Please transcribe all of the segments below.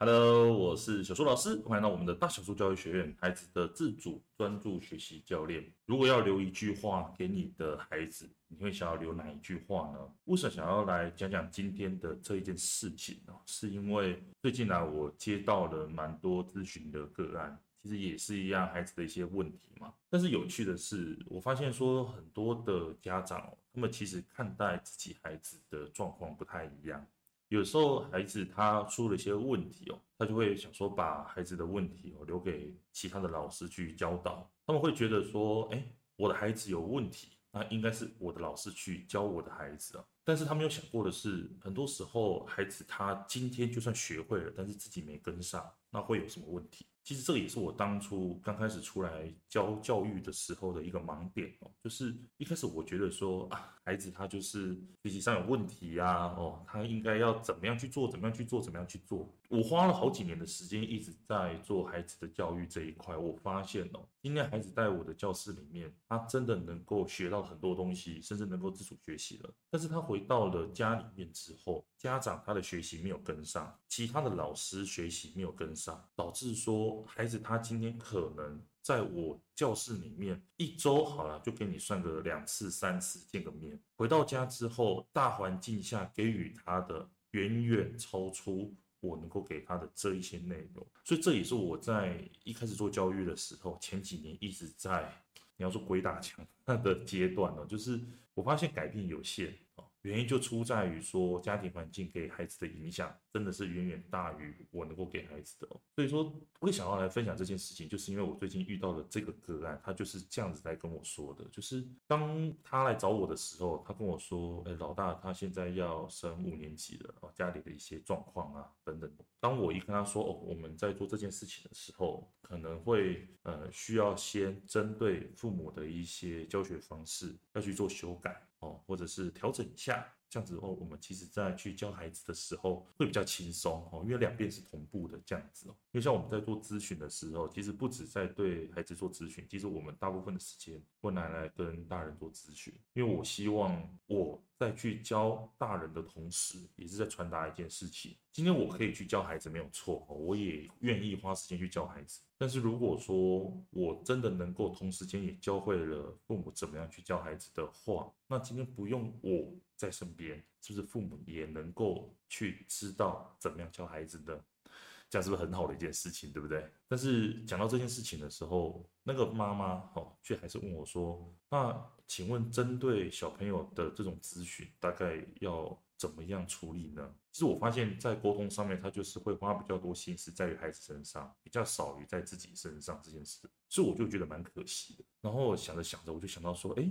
Hello，我是小树老师，欢迎到我们的大小树教育学院，孩子的自主专注学习教练。如果要留一句话给你的孩子，你会想要留哪一句话呢？为什么想要来讲讲今天的这一件事情呢？是因为最近来我接到了蛮多咨询的个案，其实也是一样孩子的一些问题嘛。但是有趣的是，我发现说很多的家长，他们其实看待自己孩子的状况不太一样。有时候孩子他出了一些问题哦，他就会想说把孩子的问题哦留给其他的老师去教导。他们会觉得说，哎，我的孩子有问题，那应该是我的老师去教我的孩子啊。但是他没有想过的是，很多时候孩子他今天就算学会了，但是自己没跟上，那会有什么问题？其实这个也是我当初刚开始出来教教育的时候的一个盲点哦，就是一开始我觉得说啊，孩子他就是学习上有问题呀，哦，他应该要怎么样去做，怎么样去做，怎么样去做。我花了好几年的时间一直在做孩子的教育这一块，我发现哦，今天孩子在我的教室里面，他真的能够学到很多东西，甚至能够自主学习了。但是他回到了家里面之后，家长他的学习没有跟上，其他的老师学习没有跟上，导致说孩子他今天可能在我教室里面一周好了，就给你算个两次三次见个面，回到家之后，大环境下给予他的远远超出我能够给他的这一些内容，所以这也是我在一开始做教育的时候，前几年一直在你要说鬼打墙那个阶段呢，就是我发现改变有限。原因就出在于说，家庭环境给孩子的影响真的是远远大于我能够给孩子的。所以说，我会想要来分享这件事情，就是因为我最近遇到的这个个案，他就是这样子来跟我说的。就是当他来找我的时候，他跟我说：“哎，老大，他现在要升五年级了哦，家里的一些状况啊等等。”当我一跟他说：“哦，我们在做这件事情的时候，可能会呃需要先针对父母的一些教学方式要去做修改。”哦，或者是调整一下，这样子哦，我们其实在去教孩子的时候会比较轻松哦，因为两边是同步的这样子哦。因为像我们在做咨询的时候，其实不止在对孩子做咨询，其实我们大部分的时间会拿来跟大人做咨询，因为我希望我在去教大人的同时，也是在传达一件事情。今天我可以去教孩子没有错哦，我也愿意花时间去教孩子。但是如果说我真的能够同时间也教会了父母怎么样去教孩子的话，那今天不用我在身边，是不是父母也能够去知道怎么样教孩子的？这样是不是很好的一件事情，对不对？但是讲到这件事情的时候，那个妈妈哦，却还是问我说：“那请问，针对小朋友的这种咨询，大概要怎么样处理呢？”其实我发现，在沟通上面，他就是会花比较多心思在于孩子身上，比较少于在自己身上这件事，所以我就觉得蛮可惜的。然后想着想着，我就想到说：“哎，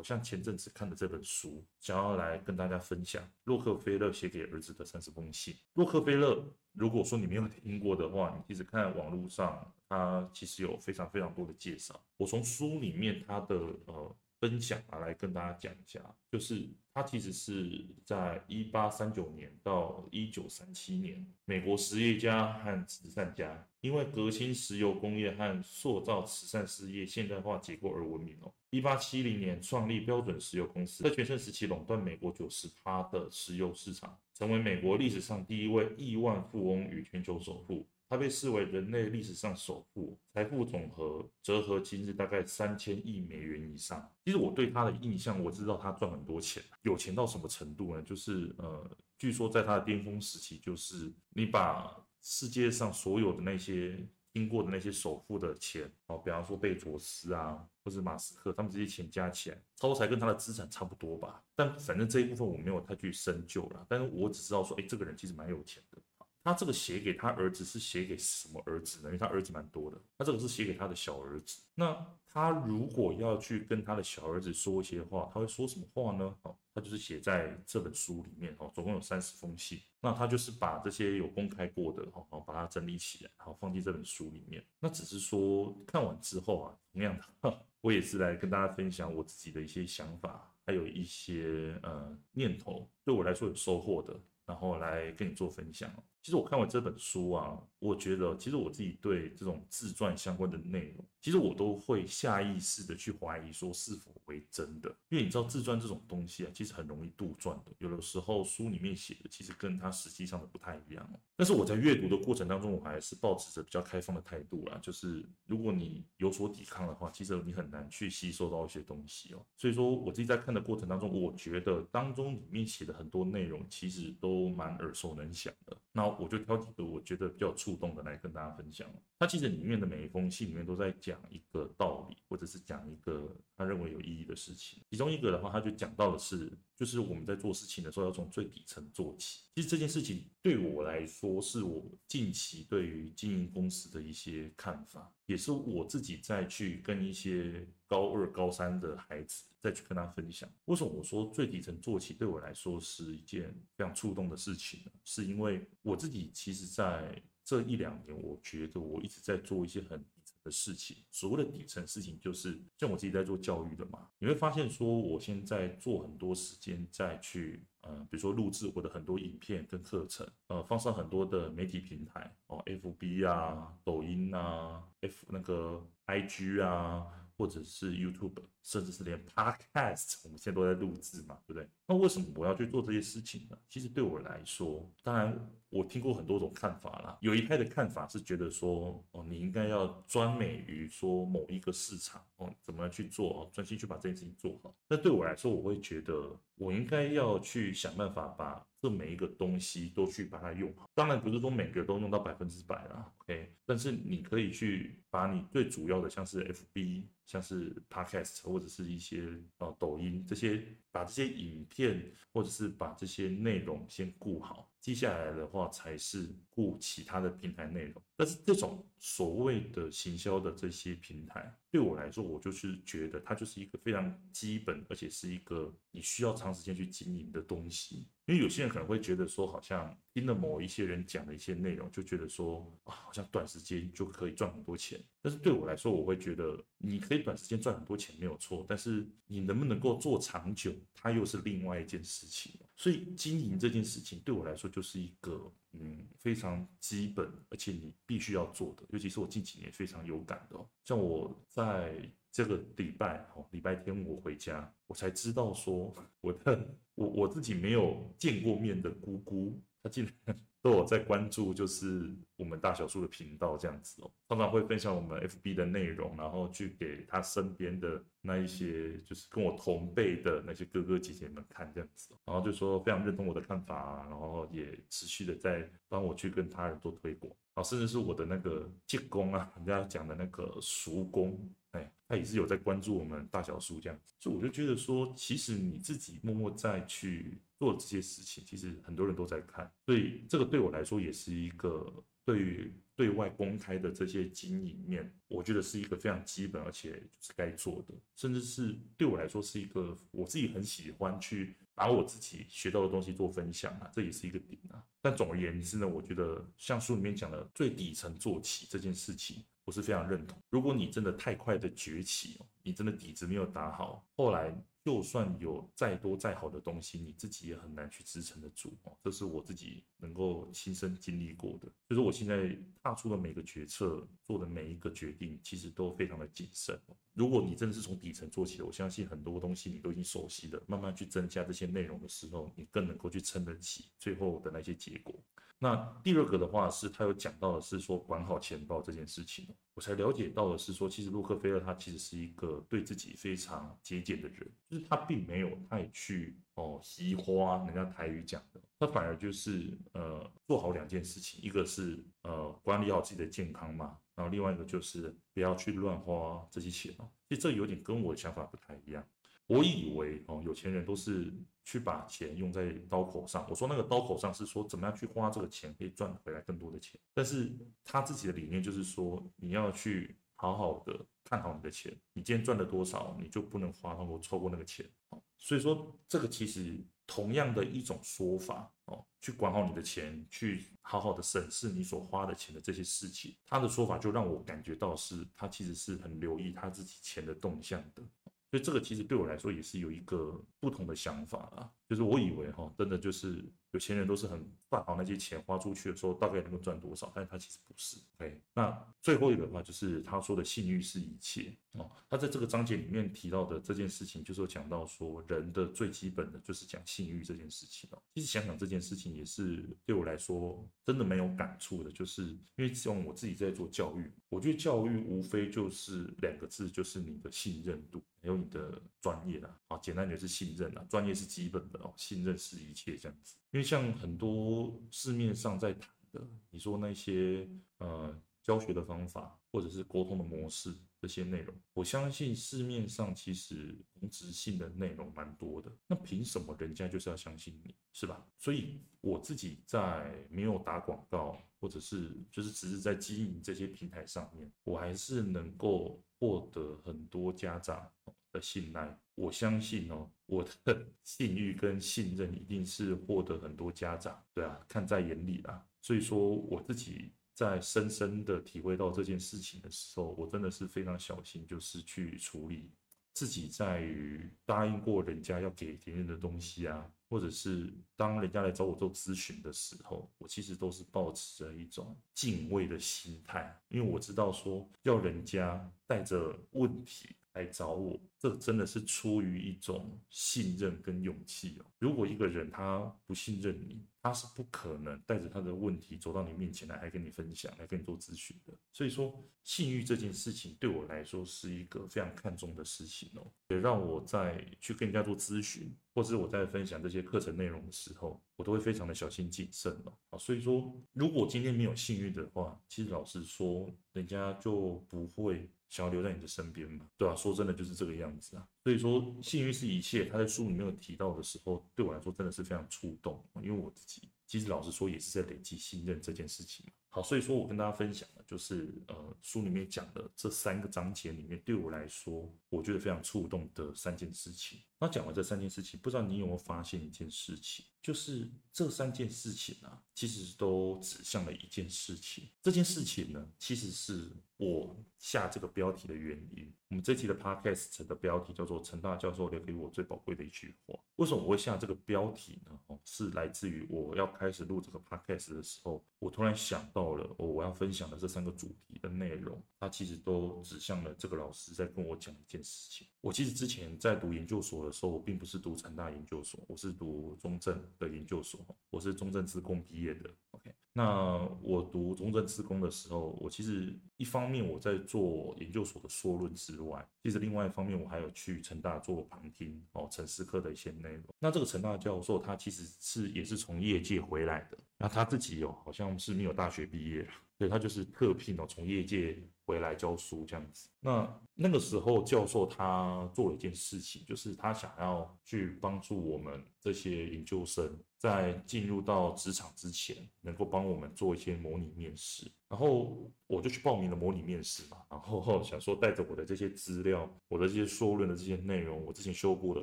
好像前阵子看的这本书，想要来跟大家分享洛克菲勒写给儿子的三十封信。”洛克菲勒。如果说你没有听过的话，你其实看网络上，他其实有非常非常多的介绍。我从书里面他的呃分享啊来跟大家讲一下，就是他其实是在一八三九年到一九三七年，美国实业家和慈善家因为革新石油工业和塑造慈善事业现代化结构而闻名哦。一八七零年创立标准石油公司，在全盛时期垄断美国九十趴的石油市场。成为美国历史上第一位亿万富翁与全球首富，他被视为人类历史上首富，财富总和折合今日大概三千亿美元以上。其实我对他的印象，我知道他赚很多钱，有钱到什么程度呢？就是呃，据说在他的巅峰时期，就是你把世界上所有的那些听过的那些首富的钱，哦，比方说贝佐斯啊。或是马斯克，他们这些钱加起来，超才跟他的资产差不多吧。但反正这一部分我没有太去深究了。但是我只知道说，哎，这个人其实蛮有钱的。他这个写给他儿子是写给什么儿子呢？因为他儿子蛮多的。他这个是写给他的小儿子。那他如果要去跟他的小儿子说一些话，他会说什么话呢？哦，他就是写在这本书里面。哦，总共有三十封信。那他就是把这些有公开过的，哦，把它整理起来，然后放进这本书里面。那只是说看完之后啊，同样的。我也是来跟大家分享我自己的一些想法，还有一些呃念头，对我来说有收获的，然后来跟你做分享。其实我看完这本书啊，我觉得其实我自己对这种自传相关的内容，其实我都会下意识的去怀疑说是否为真的，因为你知道自传这种东西啊，其实很容易杜撰的，有的时候书里面写的其实跟它实际上的不太一样。但是我在阅读的过程当中，我还是抱持着比较开放的态度啦，就是如果你有所抵抗的话，其实你很难去吸收到一些东西哦。所以说我自己在看的过程当中，我觉得当中里面写的很多内容其实都蛮耳熟能详的。那我就挑几个我觉得比较触动的来跟大家分享。他其实里面的每一封信里面都在讲一个道理，或者是讲一个他认为有意义的事情。其中一个的话，他就讲到的是，就是我们在做事情的时候要从最底层做起。其实这件事情对我来说，是我近期对于经营公司的一些看法，也是我自己再去跟一些高二、高三的孩子再去跟他分享。为什么我说最底层做起对我来说是一件非常触动的事情呢？是因为我自己其实在这一两年，我觉得我一直在做一些很的事情。所谓的底层事情，就是像我自己在做教育的嘛，你会发现说，我现在做很多时间在去。呃，比如说录制我的很多影片跟课程，呃，放上很多的媒体平台哦，FB 啊、抖音啊、F 那个 IG 啊，或者是 YouTube，甚至是连 Podcast，我们现在都在录制嘛，对不对？那为什么我要去做这些事情呢？其实对我来说，当然我听过很多种看法啦，有一派的看法是觉得说，哦，你应该要专美于说某一个市场哦，怎么样去做哦，专心去把这件事情做好。那对我来说，我会觉得我应该要去想办法把这每一个东西都去把它用好。当然不是说每个都用到百分之百啦，OK？但是你可以去把你最主要的，像是 FB。像是 Podcast 或者是一些呃抖音这些，把这些影片或者是把这些内容先顾好，接下来的话才是顾其他的平台内容。但是这种所谓的行销的这些平台，对我来说，我就是觉得它就是一个非常基本，而且是一个你需要长时间去经营的东西。因为有些人可能会觉得说，好像听了某一些人讲的一些内容，就觉得说啊，好像短时间就可以赚很多钱。但是对我来说，我会觉得你可以短时间赚很多钱没有错，但是你能不能够做长久，它又是另外一件事情。所以经营这件事情对我来说就是一个嗯非常基本，而且你必须要做的，尤其是我近几年非常有感的。哦像我在这个礼拜哦，礼拜天我回家，我才知道说 我的。我我自己没有见过面的姑姑，她竟然都有在关注，就是我们大小树的频道这样子哦，常常会分享我们 FB 的内容，然后去给她身边的那一些，就是跟我同辈的那些哥哥姐姐们看这样子，然后就说非常认同我的看法啊，然后也持续的在帮我去跟他人做推广，啊，甚至是我的那个舅公啊，人家讲的那个叔公。哎，他也是有在关注我们大小树这样，所以我就觉得说，其实你自己默默在去做这些事情，其实很多人都在看，所以这个对我来说也是一个对于对外公开的这些经营面，我觉得是一个非常基本而且就是该做的，甚至是对我来说是一个我自己很喜欢去把我自己学到的东西做分享啊，这也是一个点啊。但总而言之呢，我觉得像书里面讲的最底层做起这件事情。我是非常认同。如果你真的太快的崛起哦，你真的底子没有打好，后来就算有再多再好的东西，你自己也很难去支撑得住哦。这是我自己能够亲身经历过的。就是，我现在踏出的每个决策，做的每一个决定，其实都非常的谨慎。如果你真的是从底层做起的，我相信很多东西你都已经熟悉了，慢慢去增加这些内容的时候，你更能够去撑得起最后的那些结果。那第二个的话是，他有讲到的是说管好钱包这件事情，我才了解到的是说，其实洛克菲勒他其实是一个对自己非常节俭的人，就是他并没有太去哦惜花，人家台语讲的，他反而就是呃做好两件事情，一个是呃管理好自己的健康嘛，然后另外一个就是不要去乱花这些钱哦，其实这有点跟我的想法不太一样。我以为哦，有钱人都是去把钱用在刀口上。我说那个刀口上是说怎么样去花这个钱可以赚回来更多的钱。但是他自己的理念就是说，你要去好好的看好你的钱。你今天赚了多少，你就不能花超过超过那个钱。所以说这个其实同样的一种说法哦，去管好你的钱，去好好的审视你所花的钱的这些事情。他的说法就让我感觉到是他其实是很留意他自己钱的动向的。所以这个其实对我来说也是有一个不同的想法啊，就是我以为哈，真的就是有钱人都是很算好那些钱花出去的时候大概能够赚多少，但是他其实不是。OK，那最后一个的话就是他说的信誉是一切哦，他在这个章节里面提到的这件事情，就是讲到说人的最基本的就是讲信誉这件事情哦。其实想想这件事情也是对我来说真的没有感触的，就是因为像我自己在做教育，我觉得教育无非就是两个字，就是你的信任度。还有你的专业啦，啊，简单点是信任啦，专业是基本的哦，信任是一切这样子。因为像很多市面上在谈的，你说那些呃教学的方法或者是沟通的模式这些内容，我相信市面上其实同质性的内容蛮多的。那凭什么人家就是要相信你，是吧？所以我自己在没有打广告，或者是就是只是在经营这些平台上面，我还是能够。获得很多家长的信赖，我相信哦，我的 信誉跟信任一定是获得很多家长对啊看在眼里啦。所以说，我自己在深深的体会到这件事情的时候，我真的是非常小心，就是去处理自己在于答应过人家要给别人的东西啊。或者是当人家来找我做咨询的时候，我其实都是抱持着一种敬畏的心态，因为我知道说要人家带着问题来找我，这真的是出于一种信任跟勇气哦。如果一个人他不信任你，他是不可能带着他的问题走到你面前来，还跟你分享，来跟你做咨询的。所以说，信誉这件事情对我来说是一个非常看重的事情哦，也让我在去跟人家做咨询，或者我在分享这些课程内容的时候，我都会非常的小心谨慎哦。啊，所以说，如果今天没有信誉的话，其实老实说，人家就不会想要留在你的身边嘛，对吧？说真的，就是这个样子啊。所以说，信誉是一切。他在书里面有提到的时候，对我来说真的是非常触动，因为我自己其实老实说也是在累积信任这件事情。好，所以说我跟大家分享的就是呃书里面讲的这三个章节里面，对我来说我觉得非常触动的三件事情。那讲完这三件事情，不知道你有没有发现一件事情，就是这三件事情啊，其实都指向了一件事情。这件事情呢，其实是我下这个标题的原因。我们这期的 podcast 的标题叫做“陈大教授留给我最宝贵的一句话”。为什么我会下这个标题呢？哦，是来自于我要开始录这个 podcast 的时候，我突然想到。到了，我我要分享的这三个主题的内容，它其实都指向了这个老师在跟我讲一件事情。我其实之前在读研究所的时候，我并不是读成大研究所，我是读中正的研究所，我是中正职工毕业的。OK，那我读中正职工的时候，我其实一方面我在做研究所的硕论之外，其实另外一方面我还有去成大做旁听哦，陈思科的一些内容。那这个成大教授他其实是也是从业界回来的。那他自己有好像是没有大学毕业，所以他就是特聘哦，从业界回来教书这样子。那那个时候教授他做了一件事情，就是他想要去帮助我们这些研究生，在进入到职场之前，能够帮我们做一些模拟面试。然后我就去报名了模拟面试嘛，然后 想说带着我的这些资料，我的这些硕论的这些内容，我之前修过的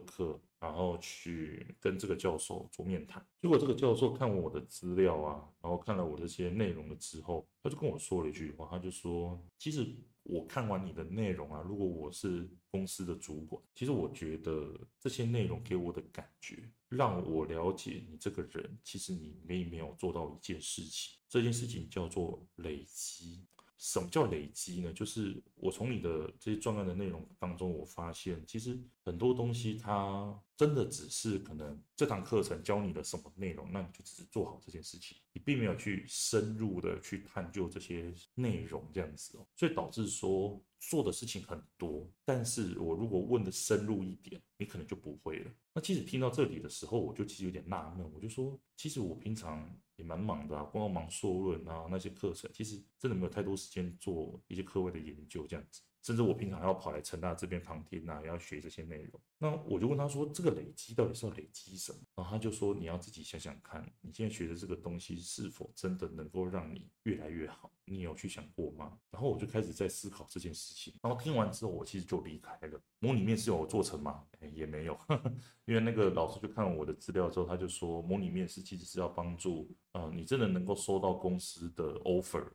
课，然后去跟这个教授做面谈。结果这个教授看完我的资料啊，然后看了我这些内容了之后，他就跟我说了一句话，他就说，其实。我看完你的内容啊，如果我是公司的主管，其实我觉得这些内容给我的感觉，让我了解你这个人，其实你并没有做到一件事情，这件事情叫做累积。什么叫累积呢？就是我从你的这些专案的内容当中，我发现其实很多东西它真的只是可能这堂课程教你的什么内容，那你就只是做好这件事情，你并没有去深入的去探究这些内容这样子哦，所以导致说做的事情很多，但是我如果问的深入一点，你可能就不会了。那其实听到这里的时候，我就其实有点纳闷，我就说，其实我平常。也蛮忙的啊，光忙硕论啊那些课程，其实真的没有太多时间做一些课外的研究这样子。甚至我平常要跑来成大这边旁听啊，要学这些内容。那我就问他说，这个累积到底是要累积什么？然后他就说，你要自己想想看，你现在学的这个东西是否真的能够让你越来越好？你有去想过吗？然后我就开始在思考这件事情。然后听完之后，我其实就离开了。模拟面试有做成吗？也没有，呵呵，因为那个老师就看了我的资料之后，他就说，模拟面试其实是要帮助，呃，你真的能够收到公司的 offer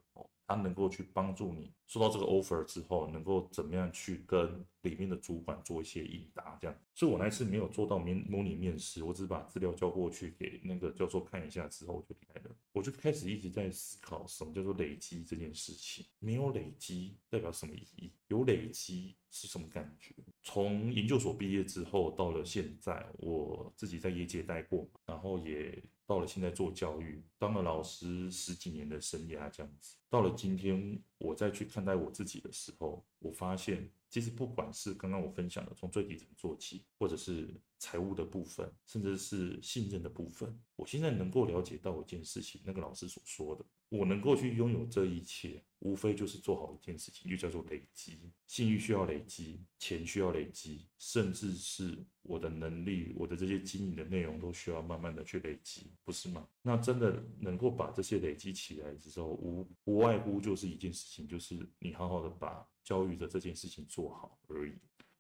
他。能够去帮助你收到这个 offer 之后，能够怎么样去跟里面的主管做一些应答，这样。所以我那次没有做到面模拟面试，我只是把资料交过去给那个教授看一下之后，就离开了。我就开始一直在思考什么叫做累积这件事情。没有累积代表什么意义？有累积是什么感觉？从研究所毕业之后到了现在，我自己在业界待过，然后也。到了现在做教育，当了老师十几年的生涯，这样子。到了今天，我再去看待我自己的时候，我发现，其实不管是刚刚我分享的从最底层做起，或者是财务的部分，甚至是信任的部分，我现在能够了解到一件事情，那个老师所说的，我能够去拥有这一切，无非就是做好一件事情，就叫做累积。信誉需要累积，钱需要累积，甚至是我的能力，我的这些经营的内容都需要慢慢的去累积，不是吗？那真的能够把这些累积起来之后，无无外乎就是一件事情，就是你好好的把教育的这件事情做好而已。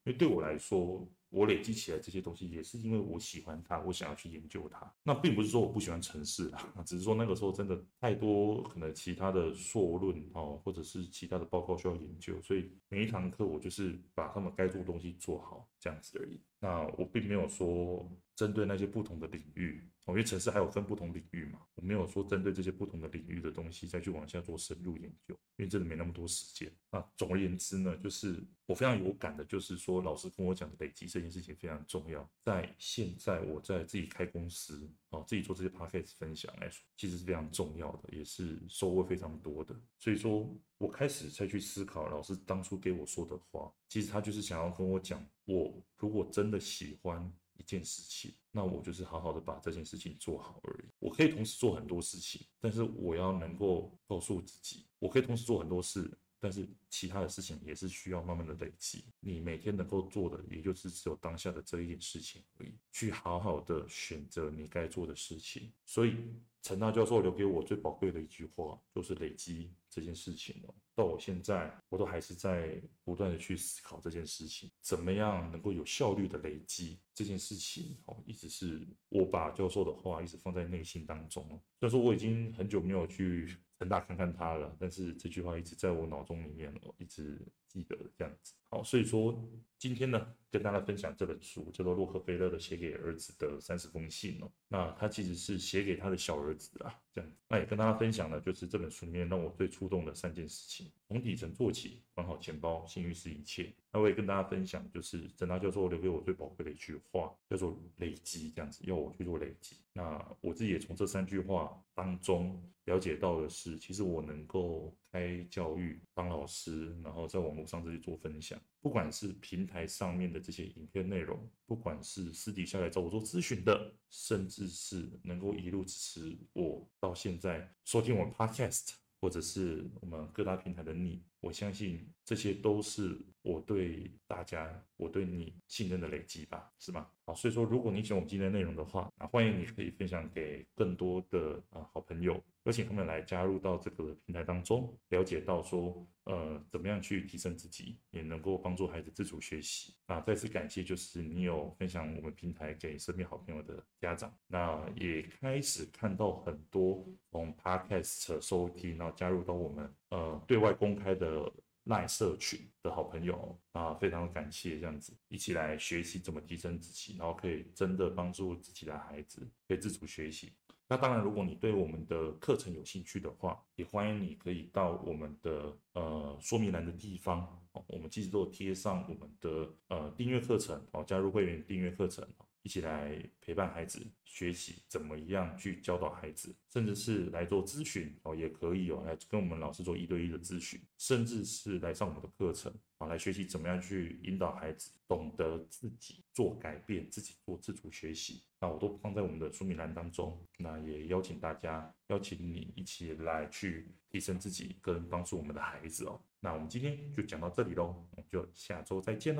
因为对我来说，我累积起来这些东西，也是因为我喜欢它，我想要去研究它。那并不是说我不喜欢城市啊，只是说那个时候真的太多可能其他的硕论哦，或者是其他的报告需要研究，所以每一堂课我就是把他们该做的东西做好这样子而已。那我并没有说针对那些不同的领域。因为城市还有分不同领域嘛，我没有说针对这些不同的领域的东西再去往下做深入研究，因为真的没那么多时间。那总而言之呢，就是我非常有感的，就是说老师跟我讲的累积这件事情非常重要。在现在我在自己开公司哦，自己做这些 podcast 分享来说，其实是非常重要的，也是收获非常多的。所以说我开始才去思考老师当初给我说的话，其实他就是想要跟我讲，我如果真的喜欢。一件事情，那我就是好好的把这件事情做好而已。我可以同时做很多事情，但是我要能够告诉自己，我可以同时做很多事，但是其他的事情也是需要慢慢的累积。你每天能够做的，也就是只有当下的这一点事情而已。去好好的选择你该做的事情。所以陈大教授留给我最宝贵的一句话，就是累积这件事情哦。到我现在，我都还是在不断的去思考这件事情，怎么样能够有效率的累积这件事情。哦，一直是我把教授的话一直放在内心当中哦。虽然说我已经很久没有去成大看看他了，但是这句话一直在我脑中里面哦，一直记得这样子。好，所以说今天呢，跟大家分享这本书，叫做洛克菲勒的写给儿子的三十封信哦。那他其实是写给他的小儿子啊，这样。那也跟大家分享的就是这本书里面让我最触动的三件事情。从底层做起，管好钱包，信誉是一切。那我也跟大家分享，就是陈大教授留给我最宝贵的一句话，叫做累积，这样子要我去做累积。那我自己也从这三句话当中了解到的是，其实我能够开教育、当老师，然后在网络上这里做分享，不管是平台上面的这些影片内容，不管是私底下来找我做咨询的，甚至是能够一路支持我到现在收听我们 Podcast。或者是我们各大平台的你，我相信这些都是我对大家、我对你信任的累积吧，是吗？好，所以说，如果你喜欢我们今天的内容的话，那欢迎你可以分享给更多的啊好朋友，邀请他们来加入到这个平台当中，了解到说，呃，怎么样去提升自己，也能够帮助孩子自主学习。啊，再次感谢，就是你有分享我们平台给身边好朋友的家长，那也开始看到很多从 Podcast 收听，然后加入到我们呃对外公开的。赖社群的好朋友啊，非常感谢这样子一起来学习怎么提升自己，然后可以真的帮助自己的孩子可以自主学习。那当然，如果你对我们的课程有兴趣的话，也欢迎你可以到我们的呃说明栏的地方，我们其实都贴上我们的呃订阅课程哦，加入会员订阅课程。一起来陪伴孩子学习怎么样去教导孩子，甚至是来做咨询哦，也可以哦，来跟我们老师做一对一的咨询，甚至是来上我们的课程啊，来学习怎么样去引导孩子懂得自己做改变，自己做自主学习。那我都放在我们的说明栏当中，那也邀请大家，邀请你一起来去提升自己跟帮助我们的孩子哦。那我们今天就讲到这里喽，我们就下周再见喽。